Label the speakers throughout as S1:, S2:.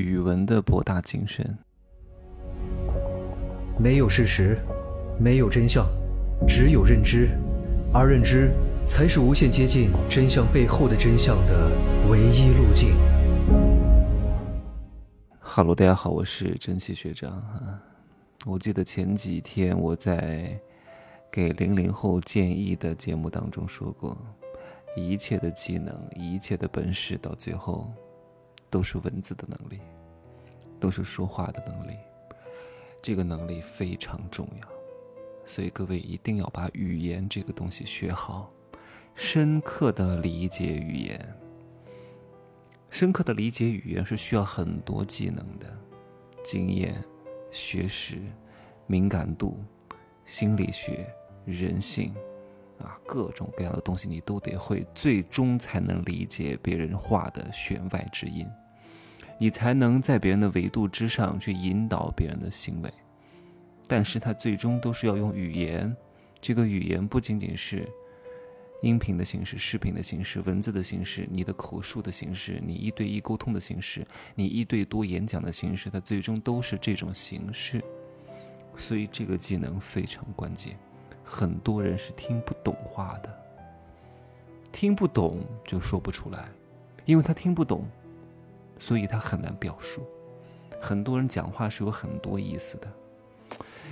S1: 语文的博大精深。
S2: 没有事实，没有真相，只有认知，而认知才是无限接近真相背后的真相的唯一路径。
S1: 哈喽，大家好，我是珍惜学长啊。我记得前几天我在给零零后建议的节目当中说过，一切的技能，一切的本事，到最后。都是文字的能力，都是说话的能力，这个能力非常重要，所以各位一定要把语言这个东西学好，深刻的理解语言。深刻的理解语言是需要很多技能的，经验、学识、敏感度、心理学、人性，啊，各种各样的东西你都得会，最终才能理解别人话的弦外之音。你才能在别人的维度之上去引导别人的行为，但是它最终都是要用语言。这个语言不仅仅是音频的形式、视频的形式、文字的形式、你的口述的形式、你一对一沟通的形式、你一对多演讲的形式，它最终都是这种形式。所以这个技能非常关键。很多人是听不懂话的，听不懂就说不出来，因为他听不懂。所以他很难表述，很多人讲话是有很多意思的，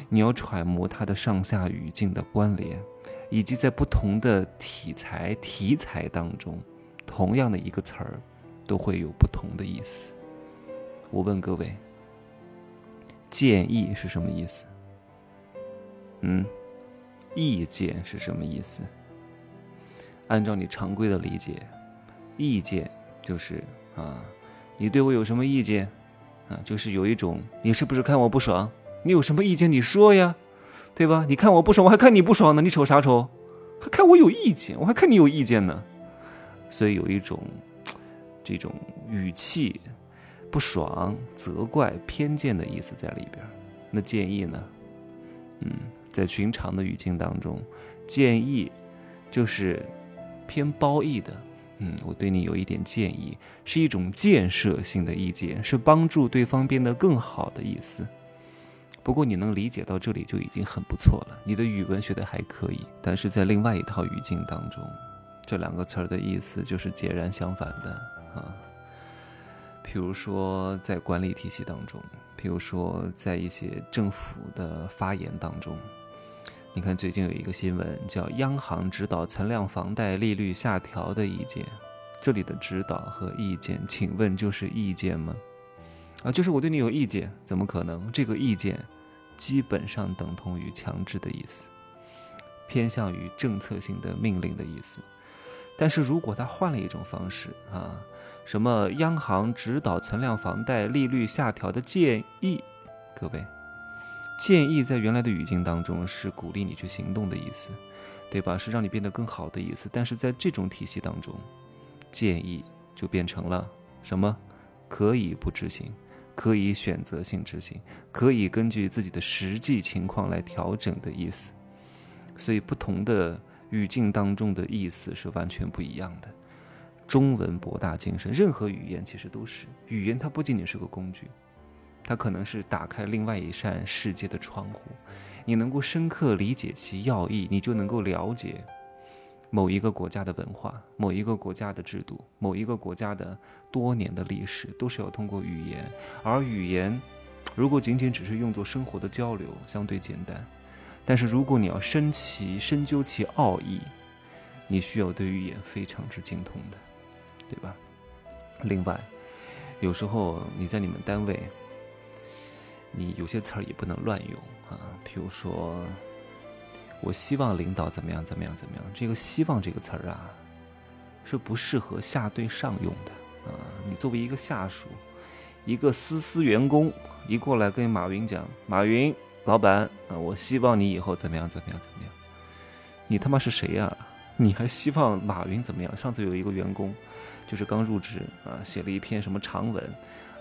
S1: 你要揣摩他的上下语境的关联，以及在不同的题材题材当中，同样的一个词儿，都会有不同的意思。我问各位，建议是什么意思？嗯，意见是什么意思？按照你常规的理解，意见就是啊。你对我有什么意见？啊，就是有一种，你是不是看我不爽？你有什么意见，你说呀，对吧？你看我不爽，我还看你不爽呢，你瞅啥瞅？还看我有意见，我还看你有意见呢。所以有一种这种语气，不爽、责怪、偏见的意思在里边。那建议呢？嗯，在寻常的语境当中，建议就是偏褒义的。嗯，我对你有一点建议，是一种建设性的意见，是帮助对方变得更好的意思。不过你能理解到这里就已经很不错了，你的语文学的还可以。但是在另外一套语境当中，这两个词儿的意思就是截然相反的啊。比如说在管理体系当中，比如说在一些政府的发言当中。你看，最近有一个新闻叫“央行指导存量房贷利率下调的意见”，这里的指导和意见，请问就是意见吗？啊，就是我对你有意见，怎么可能？这个意见基本上等同于强制的意思，偏向于政策性的命令的意思。但是如果他换了一种方式啊，什么央行指导存量房贷利率下调的建议，各位。建议在原来的语境当中是鼓励你去行动的意思，对吧？是让你变得更好的意思。但是在这种体系当中，建议就变成了什么？可以不执行，可以选择性执行，可以根据自己的实际情况来调整的意思。所以不同的语境当中的意思是完全不一样的。中文博大精深，任何语言其实都是语言，它不仅仅是个工具。它可能是打开另外一扇世界的窗户，你能够深刻理解其要义，你就能够了解某一个国家的文化、某一个国家的制度、某一个国家的多年的历史，都是要通过语言。而语言，如果仅仅只是用作生活的交流，相对简单；但是如果你要深其深究其奥义，你需要对语言非常之精通的，对吧？另外，有时候你在你们单位。你有些词儿也不能乱用啊，比如说，我希望领导怎么样怎么样怎么样，这个“希望”这个词儿啊，是不适合下对上用的啊。你作为一个下属，一个私司员工，一过来跟马云讲：“马云老板啊，我希望你以后怎么样怎么样怎么样。”你他妈是谁呀？你还希望马云怎么样？上次有一个员工，就是刚入职啊，写了一篇什么长文。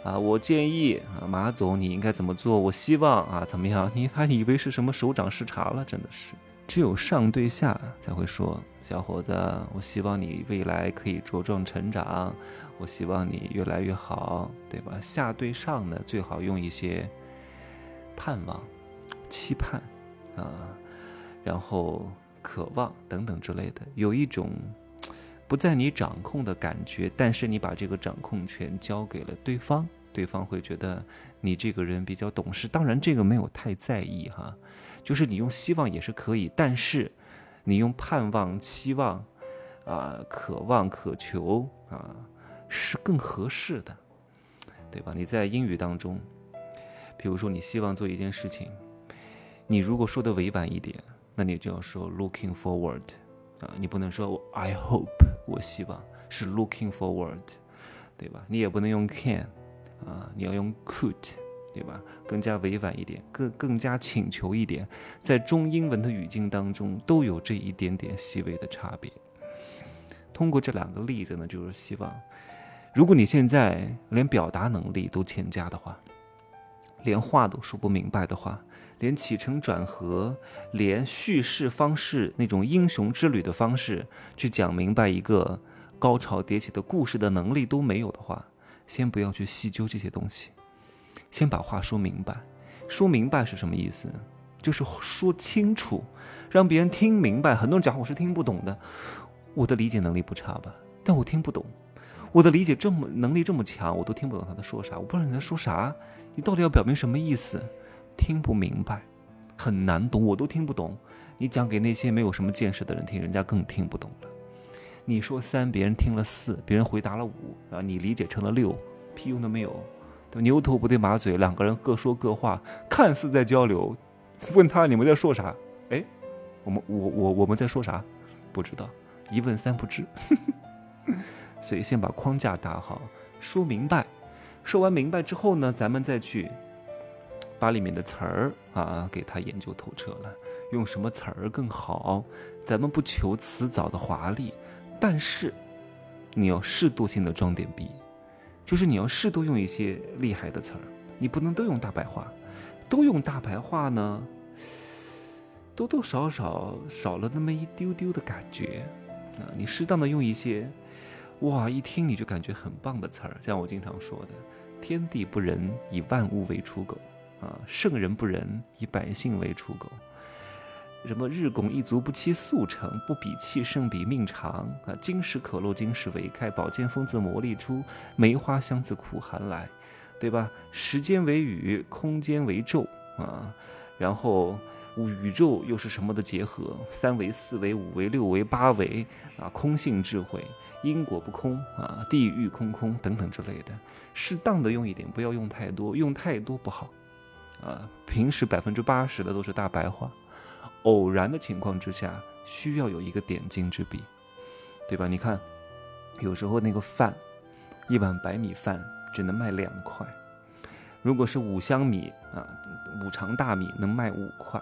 S1: 啊，我建议啊，马总你应该怎么做？我希望啊，怎么样？你他以为是什么首长视察了？真的是只有上对下才会说：“小伙子，我希望你未来可以茁壮成长，我希望你越来越好，对吧？”下对上呢，最好用一些盼望、期盼啊，然后渴望等等之类的，有一种不在你掌控的感觉，但是你把这个掌控权交给了对方，对方会觉得你这个人比较懂事。当然，这个没有太在意哈。就是你用希望也是可以，但是你用盼望、期望，啊，渴望、渴求啊，是更合适的，对吧？你在英语当中，比如说你希望做一件事情，你如果说的委婉一点，那你就要说 looking forward，啊，你不能说 I hope，我希望是 looking forward，对吧？你也不能用 can，啊，你要用 could。对吧？更加委婉一点，更更加请求一点，在中英文的语境当中都有这一点点细微的差别。通过这两个例子呢，就是希望，如果你现在连表达能力都欠佳的话，连话都说不明白的话，连起承转合，连叙事方式那种英雄之旅的方式去讲明白一个高潮迭起的故事的能力都没有的话，先不要去细究这些东西。先把话说明白，说明白是什么意思？就是说清楚，让别人听明白。很多人讲话我是听不懂的，我的理解能力不差吧？但我听不懂，我的理解这么能力这么强，我都听不懂他在说啥。我不知道你在说啥，你到底要表明什么意思？听不明白，很难懂，我都听不懂。你讲给那些没有什么见识的人听，人家更听不懂了。你说三，别人听了四，别人回答了五，啊，你理解成了六，屁用都没有。牛头不对马嘴，两个人各说各话，看似在交流。问他你们在说啥？哎，我们我我我们在说啥？不知道，一问三不知。所以先把框架打好，说明白。说完明白之后呢，咱们再去把里面的词儿啊给他研究透彻了。用什么词儿更好？咱们不求辞藻的华丽，但是你要适度性的装点逼。就是你要适度用一些厉害的词儿，你不能都用大白话，都用大白话呢，多多少少少了那么一丢丢的感觉啊。你适当的用一些，哇，一听你就感觉很棒的词儿，像我经常说的“天地不仁，以万物为刍狗”，啊，“圣人不仁，以百姓为刍狗”。什么日拱一卒不期速成，不比气盛比命长啊！金石可镂金石为开，宝剑锋自磨砺出，梅花香自苦寒来，对吧？时间为宇，空间为宙啊，然后宇宙又是什么的结合？三维、四维、五维、六维、八维啊！空性智慧，因果不空啊！地狱空空等等之类的，适当的用一点，不要用太多，用太多不好啊！平时百分之八十的都是大白话。偶然的情况之下，需要有一个点睛之笔，对吧？你看，有时候那个饭，一碗白米饭只能卖两块，如果是五香米啊，五常大米能卖五块，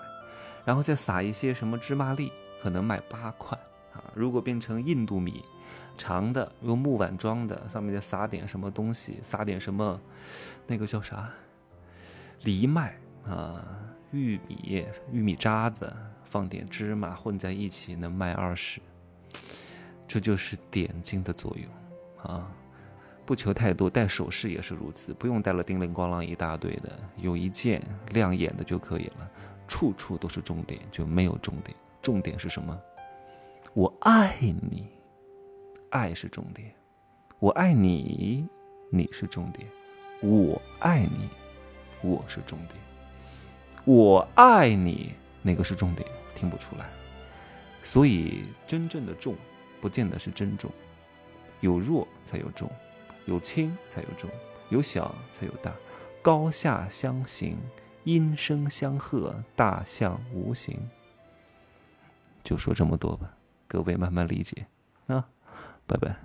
S1: 然后再撒一些什么芝麻粒，可能卖八块啊。如果变成印度米，长的用木碗装的，上面再撒点什么东西，撒点什么，那个叫啥？藜麦啊，玉米，玉米渣子。放点芝麻混在一起能卖二十，这就是点睛的作用啊！不求太多，戴首饰也是如此，不用戴了叮铃咣啷一大堆的，有一件亮眼的就可以了。处处都是重点，就没有重点。重点是什么？我爱你，爱是重点；我爱你，你是重点；我爱你，我是重点；我爱你，哪个是重点？听不出来，所以真正的重，不见得是真重。有弱才有重，有轻才有重，有小才有大。高下相形，音声相和，大象无形。就说这么多吧，各位慢慢理解啊，拜拜。